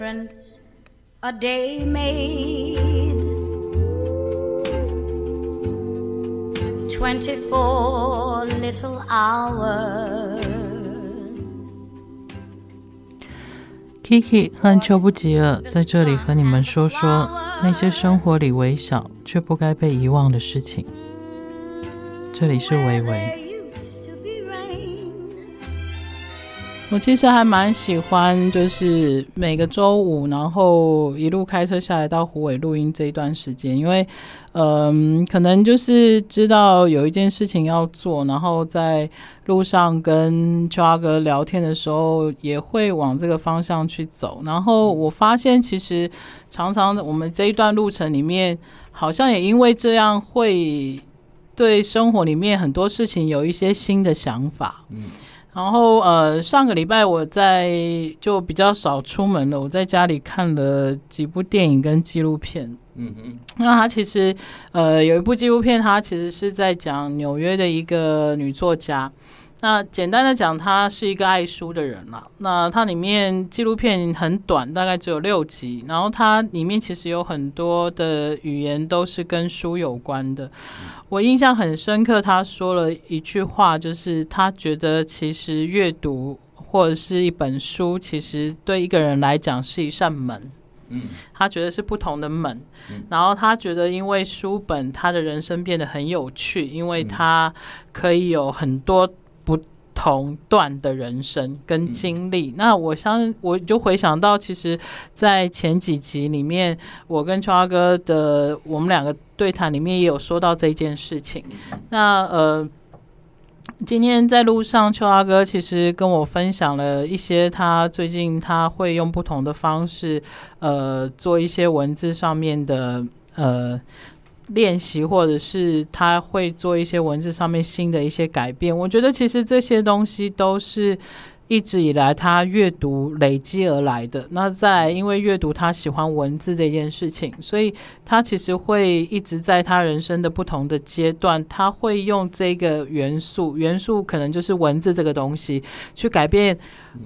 difference a day made. Twenty-four little hours. Kiki 和邱不吉尔在这里和你们说说那些生活里微小却不该被遗忘的事情。这里是微微。我其实还蛮喜欢，就是每个周五，然后一路开车下来到虎尾录音这一段时间，因为，嗯、呃，可能就是知道有一件事情要做，然后在路上跟秋阿哥聊天的时候，也会往这个方向去走。然后我发现，其实常常我们这一段路程里面，好像也因为这样，会对生活里面很多事情有一些新的想法。嗯。然后呃，上个礼拜我在就比较少出门了，我在家里看了几部电影跟纪录片。嗯嗯，那他其实呃有一部纪录片，他其实是在讲纽约的一个女作家。那简单的讲，他是一个爱书的人啦。那它里面纪录片很短，大概只有六集。然后它里面其实有很多的语言都是跟书有关的。我印象很深刻，他说了一句话，就是他觉得其实阅读或者是一本书，其实对一个人来讲是一扇门。嗯，他觉得是不同的门。然后他觉得，因为书本，他的人生变得很有趣，因为他可以有很多。同段的人生跟经历，嗯、那我相我就回想到，其实，在前几集里面，我跟秋阿哥的我们两个对谈里面也有说到这件事情。那呃，今天在路上，秋阿哥其实跟我分享了一些他最近他会用不同的方式，呃，做一些文字上面的呃。练习，或者是他会做一些文字上面新的一些改变。我觉得其实这些东西都是一直以来他阅读累积而来的。那在，因为阅读他喜欢文字这件事情，所以他其实会一直在他人生的不同的阶段，他会用这个元素，元素可能就是文字这个东西，去改变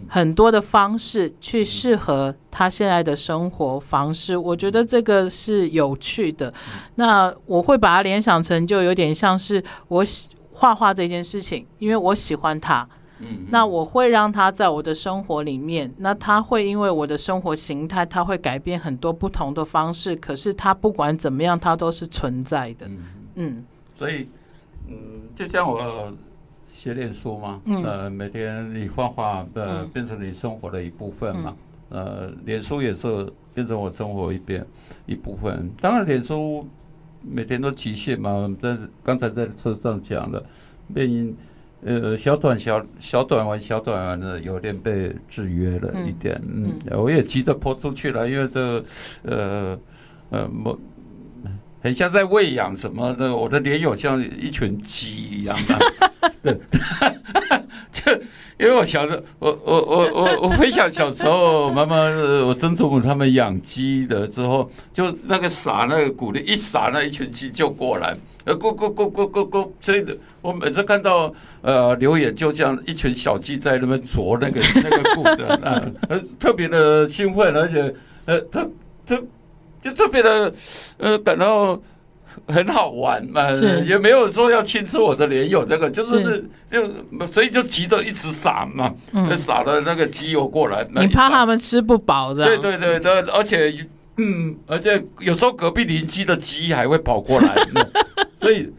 很多的方式，去适合他现在的生活方式。我觉得这个是有趣的。那我会把它联想成，就有点像是我喜画画这件事情，因为我喜欢它。那我会让它在我的生活里面。那它会因为我的生活形态，它会改变很多不同的方式。可是它不管怎么样，它都是存在的。嗯，所以，嗯，就像我。写脸书嘛，呃，每天你画画，呃，变成你生活的一部分嘛，呃，脸书也是变成我生活一边一部分。当然，脸书每天都极限嘛，在刚才在车上讲了，变呃小短小小短玩小短玩的有点被制约了一点，嗯，我也急着泼出去了，因为这个呃呃我。很像在喂养什么的，我的脸有像一群鸡一样的，对，就因为我小时候，我我我我我回想小时候，妈妈我曾祖母他们养鸡的之后，就那个撒那个谷粒一撒，那一群鸡就过来，呃，咕咕咕咕咕咕，所以我每次看到呃留言，就像一群小鸡在那边啄那个 那个谷子，啊，特别的兴奋，而且呃，特特。就特别的，呃，感到很好玩嘛，也没有说要亲吃我的莲友这个，就是就所以就急着一直撒嘛，撒了那个鸡油过来，你怕他们吃不饱，对对对对，而且嗯，而且有时候隔壁邻居的鸡还会跑过来，所以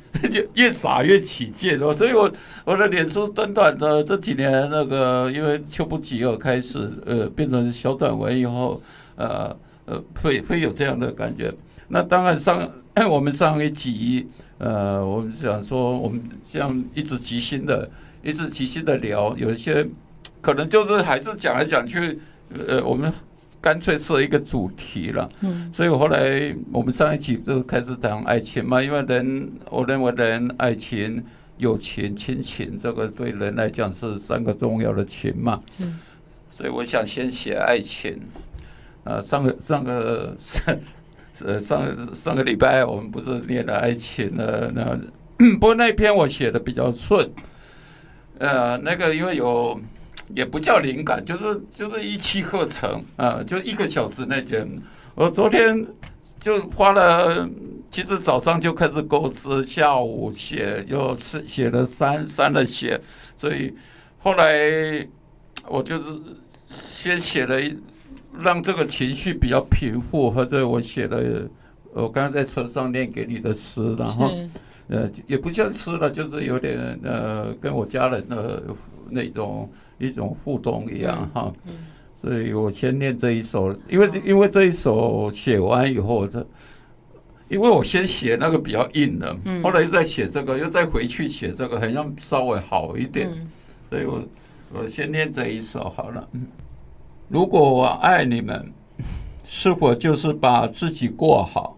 越撒越起劲哦，所以我我的脸书短短的这几年那个，因为秋不几又开始呃变成小短文以后，呃。呃，会会有这样的感觉。那当然上 我们上一集，呃，我们想说，我们这样一直即兴的，一直即兴的聊，有一些可能就是还是讲来讲去，呃，我们干脆设一个主题了。嗯。所以我后来我们上一集就开始谈爱情嘛，因为人，我认为人爱情、友情、亲情，这个对人来讲是三个重要的情嘛。嗯。所以我想先写爱情。呃，上个上个上呃上上个礼拜我们不是念了爱情了，那 不过那一篇我写的比较顺，呃，那个因为有也不叫灵感，就是就是一气呵成啊，就一个小时那间。我昨天就花了，其实早上就开始构思，下午写，就是写了删删了写，所以后来我就是先写了，让这个情绪比较平复，或者我写了我刚刚在车上念给你的诗，然后呃也不像诗了，就是有点呃跟我家人的。那种一种互动一样哈，所以我先念这一首，因为因为这一首写完以后，这因为我先写那个比较硬的，后来又再写这个，又再回去写这个，好像稍微好一点，所以我我先念这一首好了。如果我爱你们，是否就是把自己过好，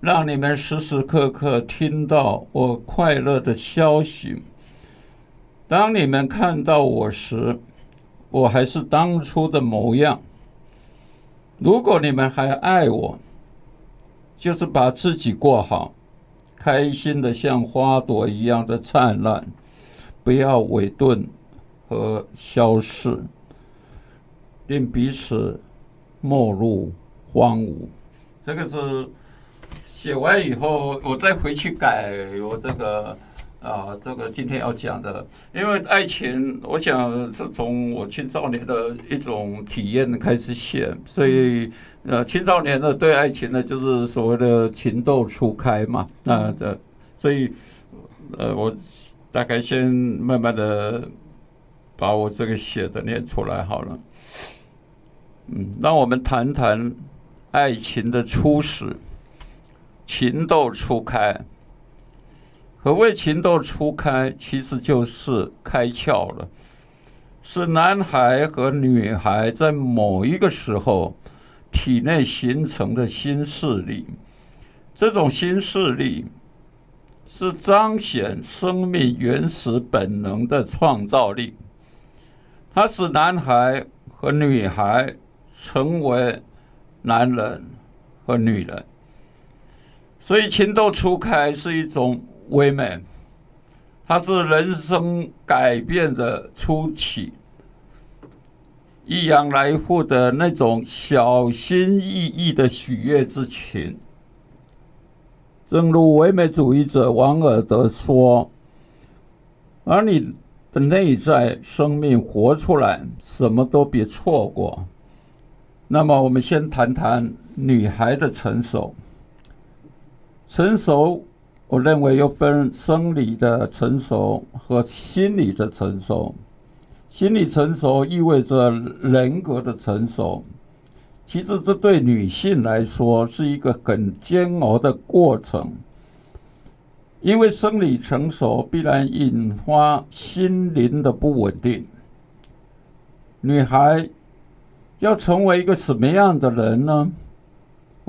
让你们时时刻刻听到我快乐的消息？当你们看到我时，我还是当初的模样。如果你们还爱我，就是把自己过好，开心的像花朵一样的灿烂，不要萎顿和消逝，令彼此没入荒芜。这个是写完以后，我再回去改我这个。啊，这个今天要讲的，因为爱情，我想是从我青少年的一种体验开始写，所以呃，青少年的对爱情呢，就是所谓的情窦初开嘛。那这，所以呃，我大概先慢慢的把我这个写的念出来好了。嗯，让我们谈谈爱情的初始，情窦初开。何谓情窦初开？其实就是开窍了，是男孩和女孩在某一个时候体内形成的新势力。这种新势力是彰显生命原始本能的创造力，它使男孩和女孩成为男人和女人。所以，情窦初开是一种。唯美，它是人生改变的初期，易阳来复的那种小心翼翼的喜悦之情。正如唯美主义者王尔德说：“而你的内在生命活出来，什么都别错过。”那么，我们先谈谈女孩的成熟，成熟。我认为又分生理的成熟和心理的成熟。心理成熟意味着人格的成熟，其实这对女性来说是一个很煎熬的过程，因为生理成熟必然引发心灵的不稳定。女孩要成为一个什么样的人呢？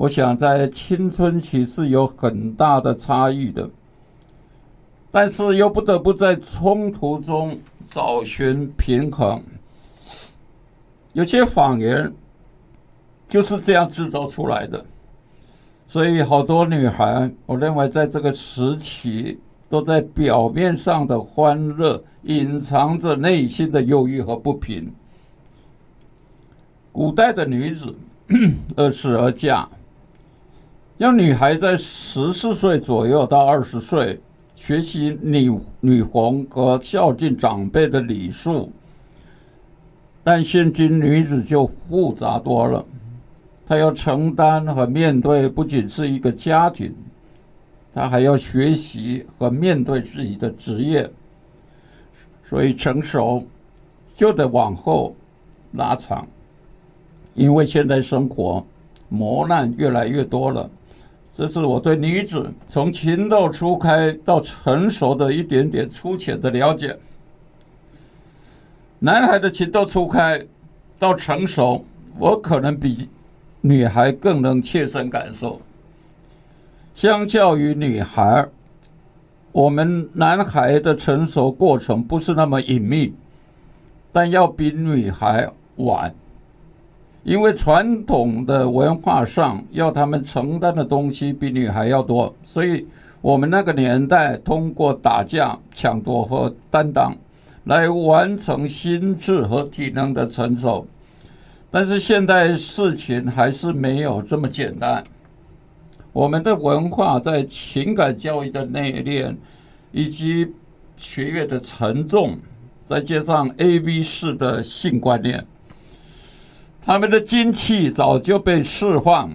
我想在青春期是有很大的差异的，但是又不得不在冲突中找寻平衡。有些谎言就是这样制造出来的，所以好多女孩，我认为在这个时期都在表面上的欢乐，隐藏着内心的忧郁和不平。古代的女子 二次而嫁。让女孩在十四岁左右到二十岁学习女女红和孝敬长辈的礼数，但现今女子就复杂多了，她要承担和面对不仅是一个家庭，她还要学习和面对自己的职业，所以成熟就得往后拉长，因为现在生活磨难越来越多了。这是我对女子从情窦初开到成熟的一点点粗浅的了解。男孩的情窦初开到成熟，我可能比女孩更能切身感受。相较于女孩，我们男孩的成熟过程不是那么隐秘，但要比女孩晚。因为传统的文化上要他们承担的东西比女孩要多，所以我们那个年代通过打架、抢夺和担当，来完成心智和体能的成熟。但是现在事情还是没有这么简单。我们的文化在情感教育的内敛，以及学业的沉重，再加上 A-B 式的性观念，他们的精气早就被释放，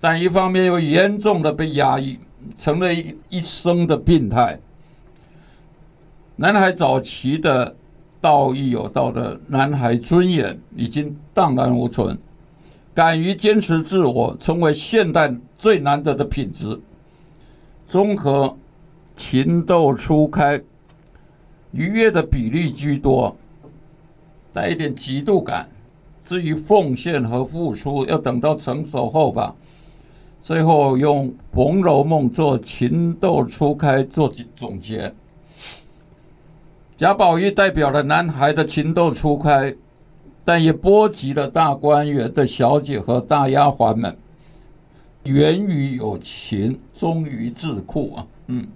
但一方面又严重的被压抑，成了一一生的病态。男孩早期的。道义有道的男孩尊严已经荡然无存，敢于坚持自我，成为现代最难得的品质。综合情窦初开，愉悦的比例居多，带一点嫉妒感。至于奉献和付出，要等到成熟后吧。最后用《红楼梦》做情窦初开做总结。贾宝玉代表了男孩的情窦初开，但也波及了大观园的小姐和大丫鬟们。源于有情，忠于智库啊，嗯。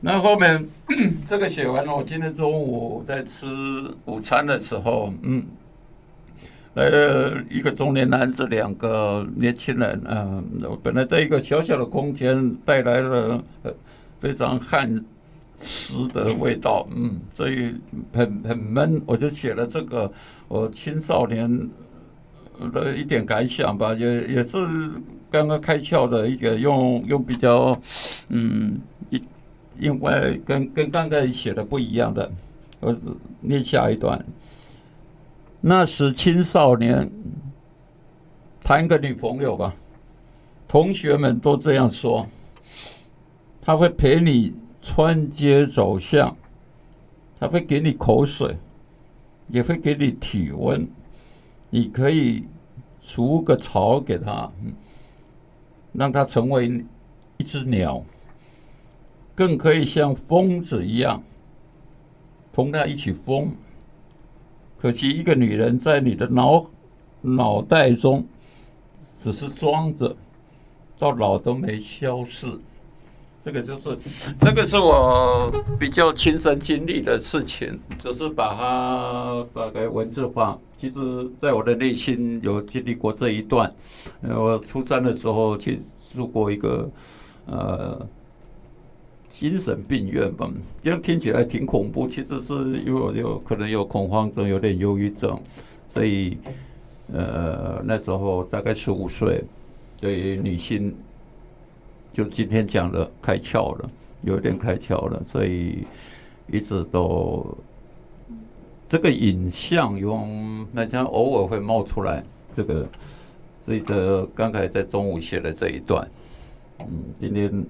那后面 这个写完了，我今天中午在吃午餐的时候，嗯，呃一个中年男子，两个年轻人，嗯，本来在一个小小的空间带来了非常汗。诗的味道，嗯，所以很很闷，我就写了这个我青少年的一点感想吧，也也是刚刚开窍的一个用用比较，嗯，一因为跟跟刚才写的不一样的，我念下一段。那时青少年谈个女朋友吧，同学们都这样说，他会陪你。穿街走巷，他会给你口水，也会给你体温。你可以除个巢给他，让他成为一只鸟，更可以像疯子一样同他一起疯。可惜一个女人在你的脑脑袋中只是装着，到老都没消逝。这个就是，这个是我比较亲身经历的事情，只是把它把它文字化。其实，在我的内心有经历过这一段。我初三的时候去住过一个呃精神病院吧，这样听起来挺恐怖。其实是因为有可能有恐慌症，有点忧郁症，所以呃那时候大概十五岁，对于女性。就今天讲的开窍了，有点开窍了，所以一直都这个影像用那家偶尔会冒出来，这个所以这刚才在中午写的这一段，嗯，今天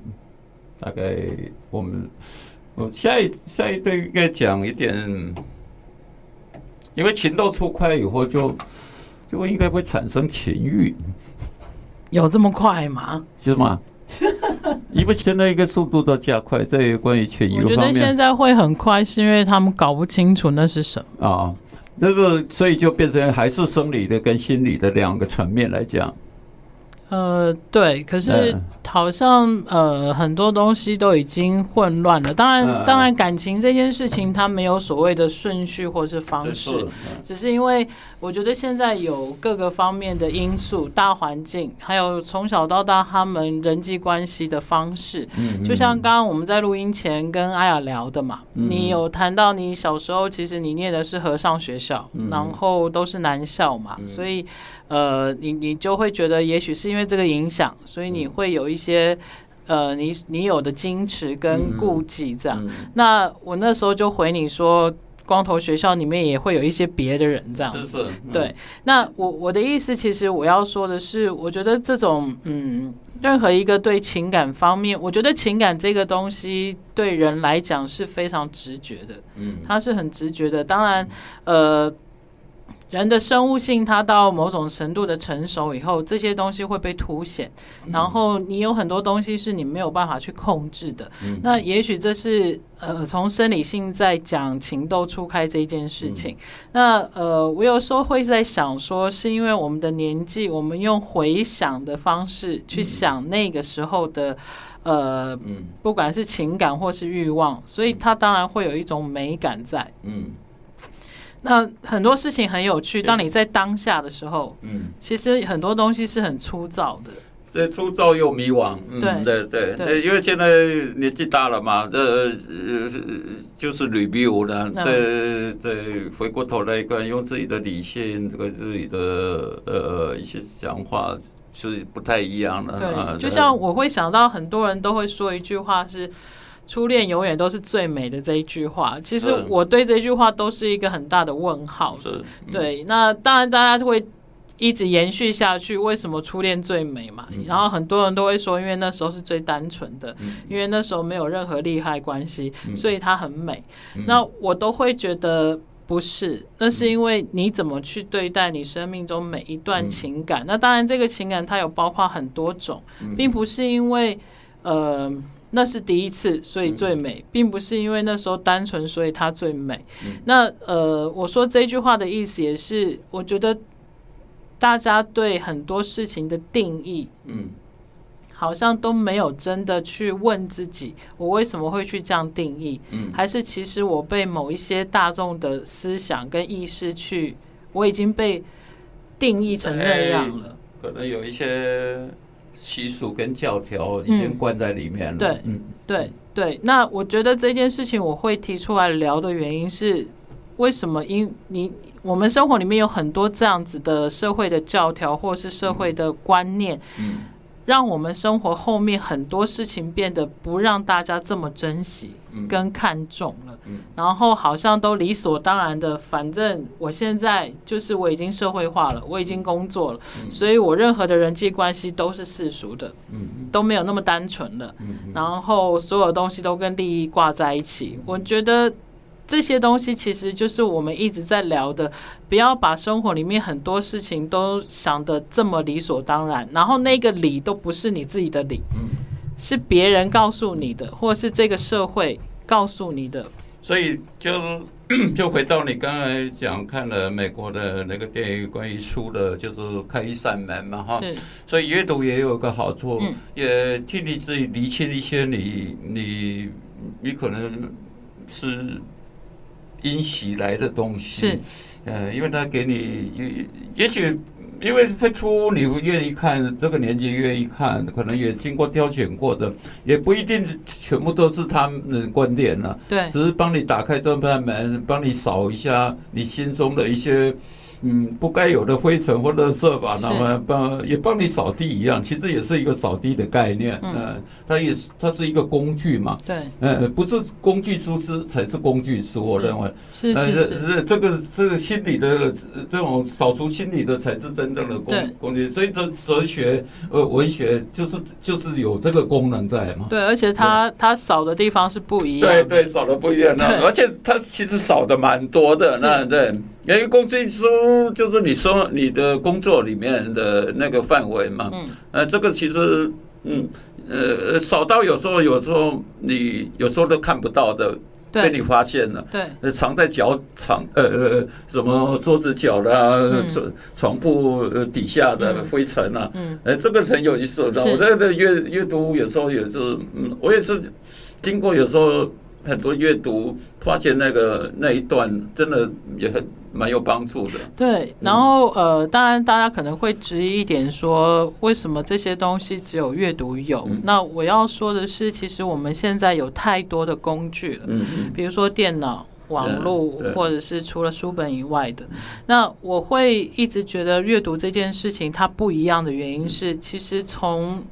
大概我们我下一下一对应该讲一点，因为情窦初开以后就就应该会产生情欲，有这么快吗？是吗？因为现在一个速度都加快，在关于情欲。我觉得现在会很快，是因为他们搞不清楚那是什么啊，就是所以就变成还是生理的跟心理的两个层面来讲。呃，对，可是好像呃很多东西都已经混乱了。当然，当然，感情这件事情它没有所谓的顺序或是方式，只是因为我觉得现在有各个方面的因素、大环境，还有从小到大他们人际关系的方式。嗯就像刚刚我们在录音前跟阿雅聊的嘛，你有谈到你小时候其实你念的是和尚学校，然后都是男校嘛，所以。呃，你你就会觉得，也许是因为这个影响，所以你会有一些，呃，你你有的矜持跟顾忌这样。嗯嗯、那我那时候就回你说，光头学校里面也会有一些别的人这样。是是。嗯、对，那我我的意思，其实我要说的是，我觉得这种，嗯，任何一个对情感方面，我觉得情感这个东西对人来讲是非常直觉的，嗯，它是很直觉的。当然，呃。人的生物性，它到某种程度的成熟以后，这些东西会被凸显。然后你有很多东西是你没有办法去控制的。嗯、那也许这是呃，从生理性在讲情窦初开这件事情。嗯、那呃，我有时候会在想说，是因为我们的年纪，我们用回想的方式去想那个时候的呃，不管是情感或是欲望，所以它当然会有一种美感在。嗯。那很多事情很有趣。当你在当下的时候，嗯，其实很多东西是很粗糙的，这粗糙又迷惘。嗯、对对对，对，因为现在年纪大了嘛，这呃就是 review 了，再再回过头来看，用自己的理性，这个自己的呃一些想法是不太一样的。对，啊、就像我会想到很多人都会说一句话是。初恋永远都是最美的这一句话，其实我对这句话都是一个很大的问号。是，对。那当然，大家就会一直延续下去。为什么初恋最美嘛？然后很多人都会说，因为那时候是最单纯的，因为那时候没有任何利害关系，所以它很美。那我都会觉得不是，那是因为你怎么去对待你生命中每一段情感。那当然，这个情感它有包括很多种，并不是因为呃。那是第一次，所以最美，并不是因为那时候单纯，所以它最美。那呃，我说这句话的意思也是，我觉得大家对很多事情的定义，嗯，好像都没有真的去问自己，我为什么会去这样定义？嗯，还是其实我被某一些大众的思想跟意识去，我已经被定义成那样了。可能有一些。习俗跟教条已经关在里面了。对，嗯，对对。那我觉得这件事情我会提出来聊的原因是，为什么？因你我们生活里面有很多这样子的社会的教条，或是社会的观念。嗯。让我们生活后面很多事情变得不让大家这么珍惜跟看重了，然后好像都理所当然的，反正我现在就是我已经社会化了，我已经工作了，所以我任何的人际关系都是世俗的，都没有那么单纯了，然后所有东西都跟利益挂在一起，我觉得。这些东西其实就是我们一直在聊的，不要把生活里面很多事情都想的这么理所当然，然后那个理都不是你自己的理，是别人告诉你的，或是这个社会告诉你的。所以就 就回到你刚才讲看了美国的那个电影，关于书的，就是开一扇门嘛，哈。所以阅读也有个好处，也替你自己理清一些你你你可能是。因袭来的东西，是，呃，因为他给你，也也许因为会出你愿意看，这个年纪愿意看，可能也经过挑选过的，也不一定全部都是他们的观点了，对，只是帮你打开这扇门，帮你扫一下你心中的一些。嗯，不该有的灰尘或垃圾吧，那么帮也帮你扫地一样，其实也是一个扫地的概念。嗯、呃，它也是它是一个工具嘛。对。呃，不是工具书是才是工具书，我认为。是是是。呃，这个这个心理的这种扫除心理的才是真正的工工具。所以这哲学呃文学就是就是有这个功能在嘛。对，而且它它扫的地方是不一样。对对，扫的不一样。那而且它其实扫的蛮多的。那对。因为工具书就是你说你的工作里面的那个范围嘛，嗯，呃，这个其实，嗯，呃，少到有时候有时候你有时候都看不到的，被你发现了，对，藏在脚藏呃呃什么桌子角啦，床床铺底下的灰尘啊，嗯，呃，这个很有意思的。我在这阅阅读有时候也是，嗯，我也是经过有时候。很多阅读发现那个那一段真的也很蛮有帮助的。对，然后呃，当然大家可能会质疑一点说，为什么这些东西只有阅读有？嗯、那我要说的是，其实我们现在有太多的工具了，嗯嗯，比如说电脑、网络，或者是除了书本以外的。那我会一直觉得阅读这件事情它不一样的原因是，其实从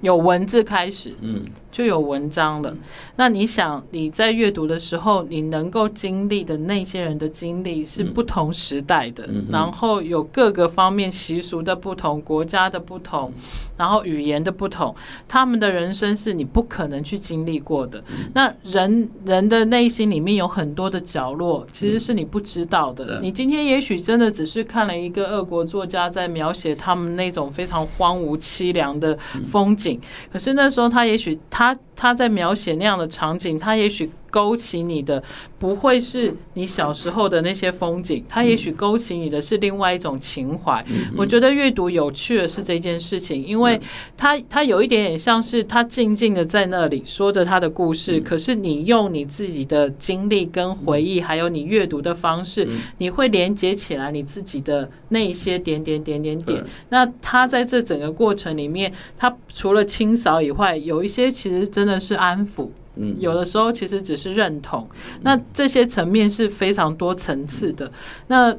有文字开始，嗯，就有文章了。那你想你在阅读的时候，你能够经历的那些人的经历是不同时代的，然后有各个方面习俗的不同、国家的不同，然后语言的不同，他们的人生是你不可能去经历过的。那人人的内心里面有很多的角落，其实是你不知道的。你今天也许真的只是看了一个俄国作家在描写他们那种非常荒芜凄凉的风景，可是那时候他也许他他在描写那样的场景，他也许。勾起你的不会是你小时候的那些风景，他也许勾起你的是另外一种情怀。我觉得阅读有趣的是这件事情，因为他他有一点点像是他静静的在那里说着他的故事，可是你用你自己的经历跟回忆，还有你阅读的方式，你会连接起来你自己的那一些点点点点点。那他在这整个过程里面，他除了清扫以外，有一些其实真的是安抚。嗯有的时候其实只是认同，那这些层面是非常多层次的。那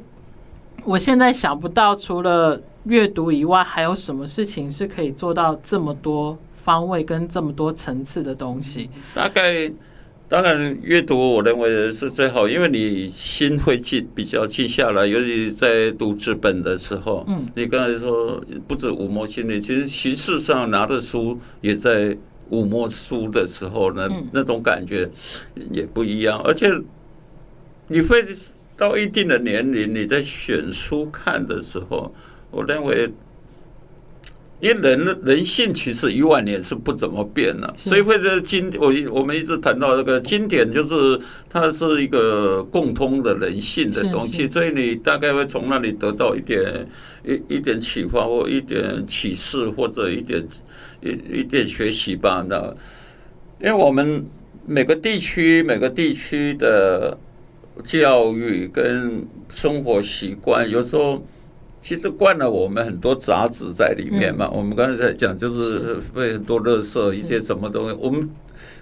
我现在想不到，除了阅读以外，还有什么事情是可以做到这么多方位跟这么多层次的东西？大概当然，阅读我认为是最好，因为你心会静，比较静下来。尤其在读纸本的时候，嗯，你刚才说不止五毛心理，其实形式上拿的书也在。抚摸书的时候呢，那种感觉也不一样，而且你会到一定的年龄，你在选书看的时候，我认为，因为人人性其实一万年是不怎么变的，所以会在经我我们一直谈到这个经典，就是它是一个共通的人性的东西，所以你大概会从那里得到一点一一点启发或一点启示或者一点。一一点学习吧，那因为我们每个地区每个地区的教育跟生活习惯，有时候其实灌了我们很多杂质在里面嘛。我们刚才在讲，就是会很多垃圾一些什么东西，我们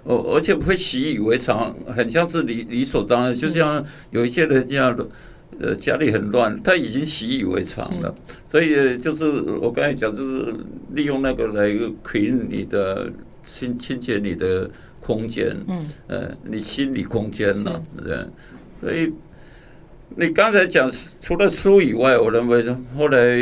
而而且会习以为常，很像是理理所当然。就像有一些人这样的。呃，家里很乱，他已经习以为常了，所以就是我刚才讲，就是利用那个来 clean 你的清清洁你的空间，嗯，呃，你心理空间了，对，所以你刚才讲除了书以外，我认为后来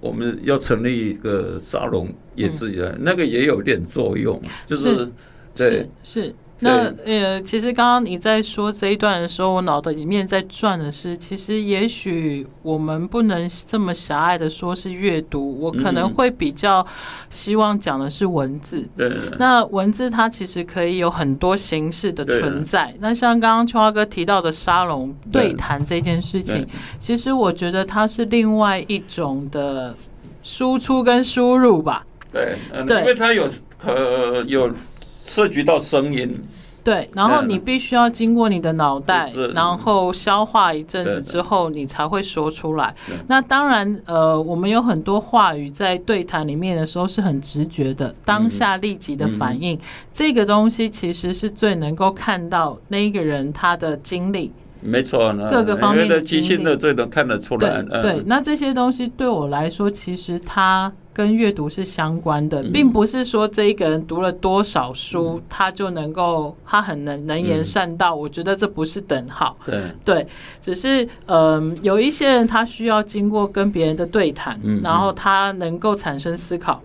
我们要成立一个沙龙也是一样，那个也有点作用，就是对是。那呃，其实刚刚你在说这一段的时候，我脑袋里面在转的是，其实也许我们不能这么狭隘的说是阅读，我可能会比较希望讲的是文字。对。那文字它其实可以有很多形式的存在。那像刚刚秋华哥提到的沙龙对谈这件事情，其实我觉得它是另外一种的输出跟输入吧。对。对，因为它有呃有。涉及到声音，对，然后你必须要经过你的脑袋，然后消化一阵子之后，你才会说出来。那当然，呃，我们有很多话语在对谈里面的时候是很直觉的，当下立即的反应，这个东西其实是最能够看到那一个人他的经历。没错，各个方面的即兴的最能看得出来。对，那这些东西对我来说，其实它。跟阅读是相关的，并不是说这一个人读了多少书，他就能够他很能能言善道。我觉得这不是等号。对对，只是嗯，有一些人他需要经过跟别人的对谈，然后他能够产生思考。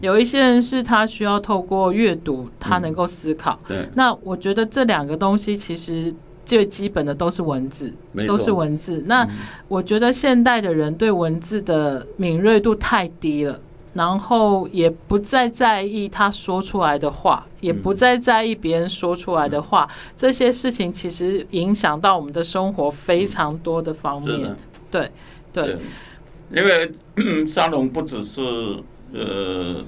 有一些人是他需要透过阅读，他能够思考。对，那我觉得这两个东西其实。最基本的都是文字，都是文字。那我觉得现代的人对文字的敏锐度太低了，然后也不再在意他说出来的话，也不再在意别人说出来的话。这些事情其实影响到我们的生活非常多的方面。对对，因为 沙龙不只是呃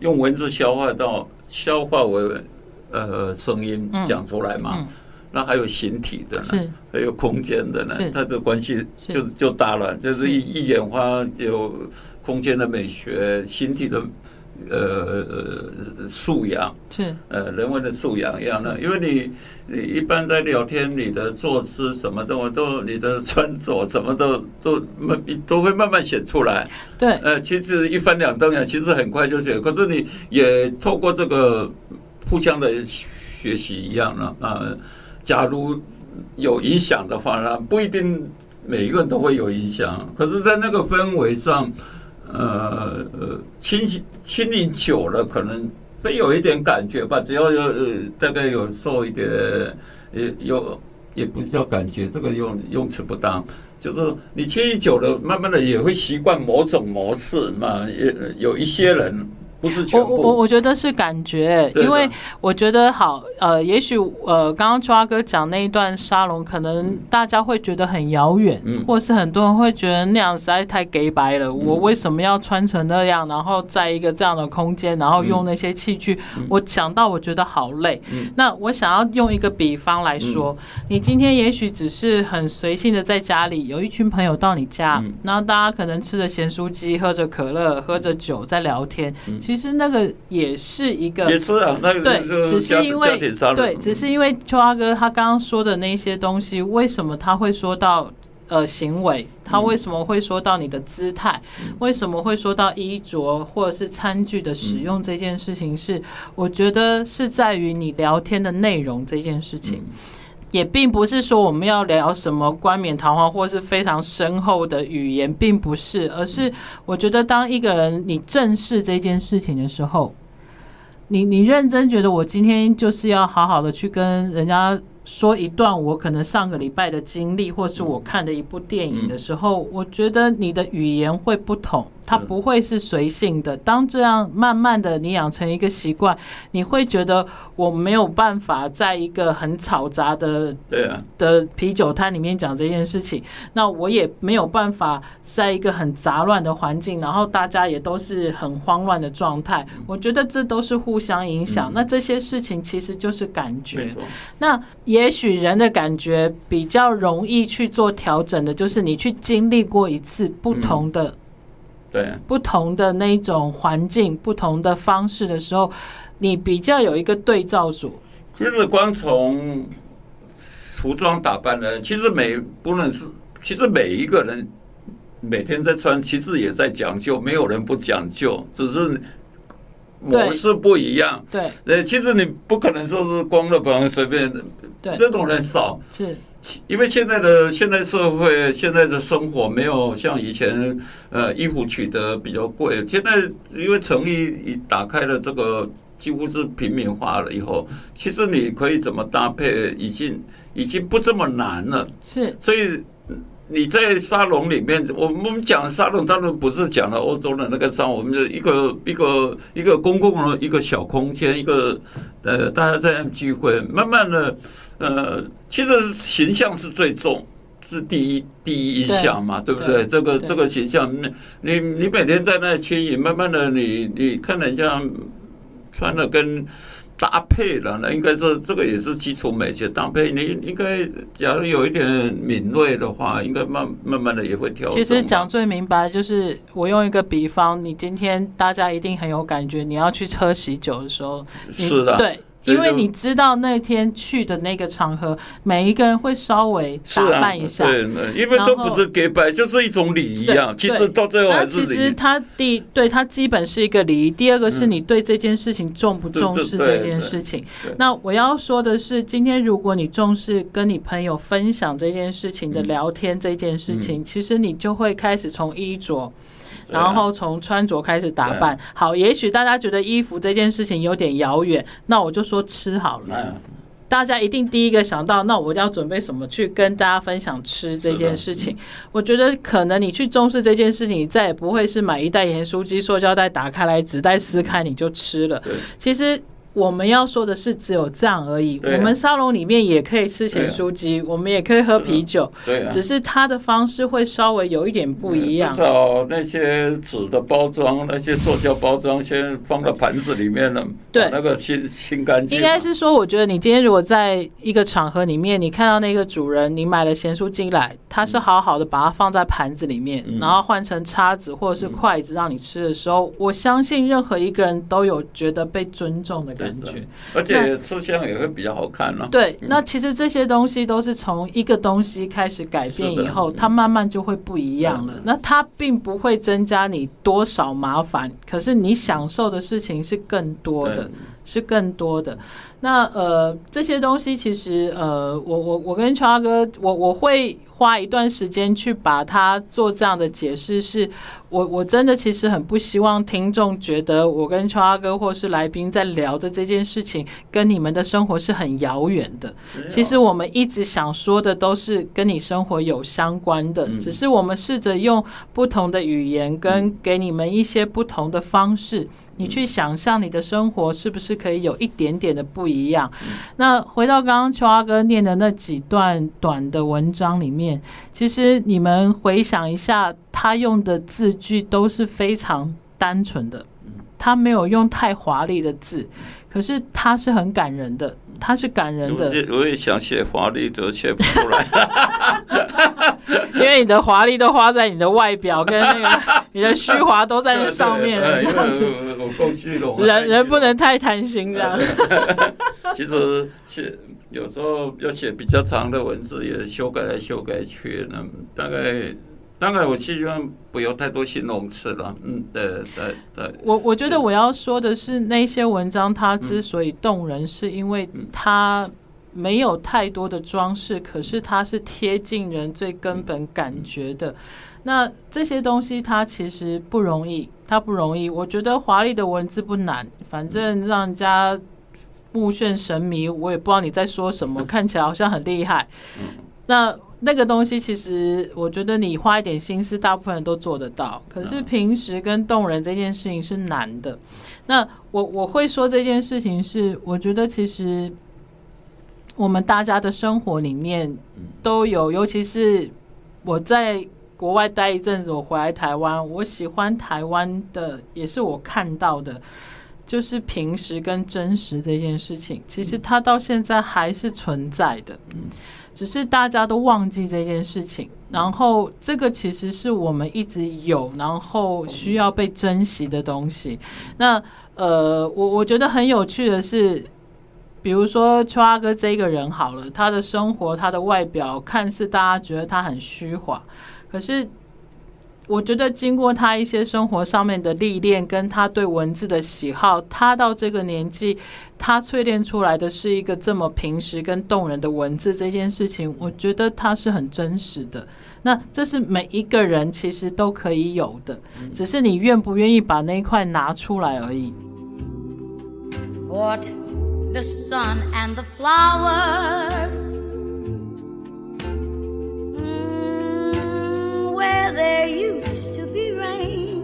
用文字消化到消化为呃声音讲出来嘛。那还有形体的呢，还有空间的呢，它的关系就就大了。就是一一眼花有空间的美学，形体的呃素养是呃人文的素养一样的，因为你你一般在聊天，你的坐姿什么的，我都你的穿着什么都都慢都会慢慢显出来。对，呃，其实一翻两瞪眼，其实很快就写。可是你也透过这个互相的学习一样了啊、呃。假如有影响的话呢，不一定每一个人都会有影响。可是，在那个氛围上。呃呃，亲亲历久了，可能会有一点感觉吧。只要有呃，大概有受一点，也有也不叫感觉，这个用用词不当，就是你亲历久了，慢慢的也会习惯某种模式嘛。也有一些人。不是全部，我我我觉得是感觉，因为我觉得好，呃，也许呃，刚刚秋阿哥讲那一段沙龙，可能大家会觉得很遥远，嗯，或是很多人会觉得那样实在太 gay 白了，嗯。我为什么要穿成那样，然后在一个这样的空间，然后用那些器具？嗯，我想到我觉得好累，嗯。那我想要用一个比方来说，嗯，你今天也许只是很随性的在家里，有一群朋友到你家，嗯，然后大家可能吃着咸酥鸡，喝着可乐，喝着酒，在聊天。嗯其实那个也是一个，也是啊，那个对，只是因为对，只是因为秋阿哥他刚刚说的那些东西，为什么他会说到呃行为？他为什么会说到你的姿态？为什么会说到衣着或者是餐具的使用这件事情？是我觉得是在于你聊天的内容这件事情。也并不是说我们要聊什么冠冕堂皇或是非常深厚的语言，并不是，而是我觉得当一个人你正视这件事情的时候，你你认真觉得我今天就是要好好的去跟人家说一段我可能上个礼拜的经历，或是我看的一部电影的时候，我觉得你的语言会不同。它不会是随性的。当这样慢慢的你养成一个习惯，你会觉得我没有办法在一个很嘈杂的对啊的啤酒摊里面讲这件事情。那我也没有办法在一个很杂乱的环境，然后大家也都是很慌乱的状态。我觉得这都是互相影响。那这些事情其实就是感觉。那也许人的感觉比较容易去做调整的，就是你去经历过一次不同的。对，不同的那种环境，不同的方式的时候，你比较有一个对照组。其实光从服装打扮呢，其实每不论是，其实每一个人每天在穿，其实也在讲究，没有人不讲究，只是模式不一样。对，呃，其实你不可能说是光着膀随便，对，这种人少。是。因为现在的现在社会，现在的生活没有像以前，呃，衣服取得比较贵。现在因为成衣一打开了，这个几乎是平民化了以后，其实你可以怎么搭配，已经已经不这么难了。是，所以你在沙龙里面，我们讲沙龙，当然不是讲了欧洲的那个沙龙，我们的一个一个一个公共的一个小空间，一个呃，大家在聚会，慢慢的。呃，其实形象是最重，是第一第一印象嘛，对，对不对？这个这个形象，你你每天在那牵引，慢慢的你你看人家穿的跟搭配了，那应该说这个也是基础美学搭配。你应该假如有一点敏锐的话，应该慢慢慢的也会调整。其实讲最明白就是，我用一个比方，你今天大家一定很有感觉，你要去喝喜酒的时候，是的，对。因为你知道那天去的那个场合，每一个人会稍微打扮一下，对，因为都不是给摆，就是一种礼仪啊。其实到最后还是。其实他第对他基本是一个礼仪，第二个是你对这件事情重不重视这件事情。那我要说的是，今天如果你重视跟你朋友分享这件事情的聊天这件事情，其实你就会开始从衣着。然后从穿着开始打扮，好，也许大家觉得衣服这件事情有点遥远，那我就说吃好了。大家一定第一个想到，那我要准备什么去跟大家分享吃这件事情？我觉得可能你去重视这件事情，你再也不会是买一袋盐酥鸡，塑胶袋打开来，纸袋撕开你就吃了。其实。我们要说的是只有这样而已。啊、我们沙龙里面也可以吃咸酥鸡，啊、我们也可以喝啤酒，对、啊，只是它的方式会稍微有一点不一样。至少那些纸的包装，那些塑胶包装，先放到盘子里面了，对，那个清清干净。应该是说，我觉得你今天如果在一个场合里面，你看到那个主人，你买了咸酥鸡来，他是好好的把它放在盘子里面，嗯、然后换成叉子或者是筷子让你吃的时候，嗯、我相信任何一个人都有觉得被尊重的感觉，而且吃相也会比较好看了、啊。对，那其实这些东西都是从一个东西开始改变以后，它慢慢就会不一样了。那它并不会增加你多少麻烦，可是你享受的事情是更多的，是更多的。那呃，这些东西其实呃，我我我跟秋阿哥，我我会花一段时间去把它做这样的解释。是我我真的其实很不希望听众觉得我跟秋阿哥或是来宾在聊的这件事情跟你们的生活是很遥远的。其实我们一直想说的都是跟你生活有相关的，只是我们试着用不同的语言跟给你们一些不同的方式。你去想象你的生活是不是可以有一点点的不一样？那回到刚刚秋阿哥念的那几段短的文章里面，其实你们回想一下，他用的字句都是非常单纯的，他没有用太华丽的字，可是他是很感人的，他是感人的。我也想写华丽都，写不出来。因为你的华丽都花在你的外表跟那个 你的虚华都在那上面我够虚荣。人人不能太贪心这样。其实写有时候要写比较长的文字，也修改来修改去。那大概大概我希望不要太多形容词了。嗯，对对对。我我觉得我要说的是，那些文章它之所以动人，是因为它。没有太多的装饰，可是它是贴近人最根本感觉的。那这些东西它其实不容易，它不容易。我觉得华丽的文字不难，反正让人家目眩神迷，我也不知道你在说什么，看起来好像很厉害。那那个东西其实，我觉得你花一点心思，大部分人都做得到。可是平时跟动人这件事情是难的。那我我会说这件事情是，我觉得其实。我们大家的生活里面都有，尤其是我在国外待一阵子，我回来台湾，我喜欢台湾的，也是我看到的，就是平时跟真实这件事情，其实它到现在还是存在的，只是大家都忘记这件事情。然后这个其实是我们一直有，然后需要被珍惜的东西。那呃，我我觉得很有趣的是。比如说秋阿哥这个人好了，他的生活、他的外表看似大家觉得他很虚华，可是我觉得经过他一些生活上面的历练，跟他对文字的喜好，他到这个年纪，他淬炼出来的是一个这么平实跟动人的文字。这件事情，我觉得他是很真实的。那这是每一个人其实都可以有的，只是你愿不愿意把那一块拿出来而已。What? The sun and the flowers where there used to be rain.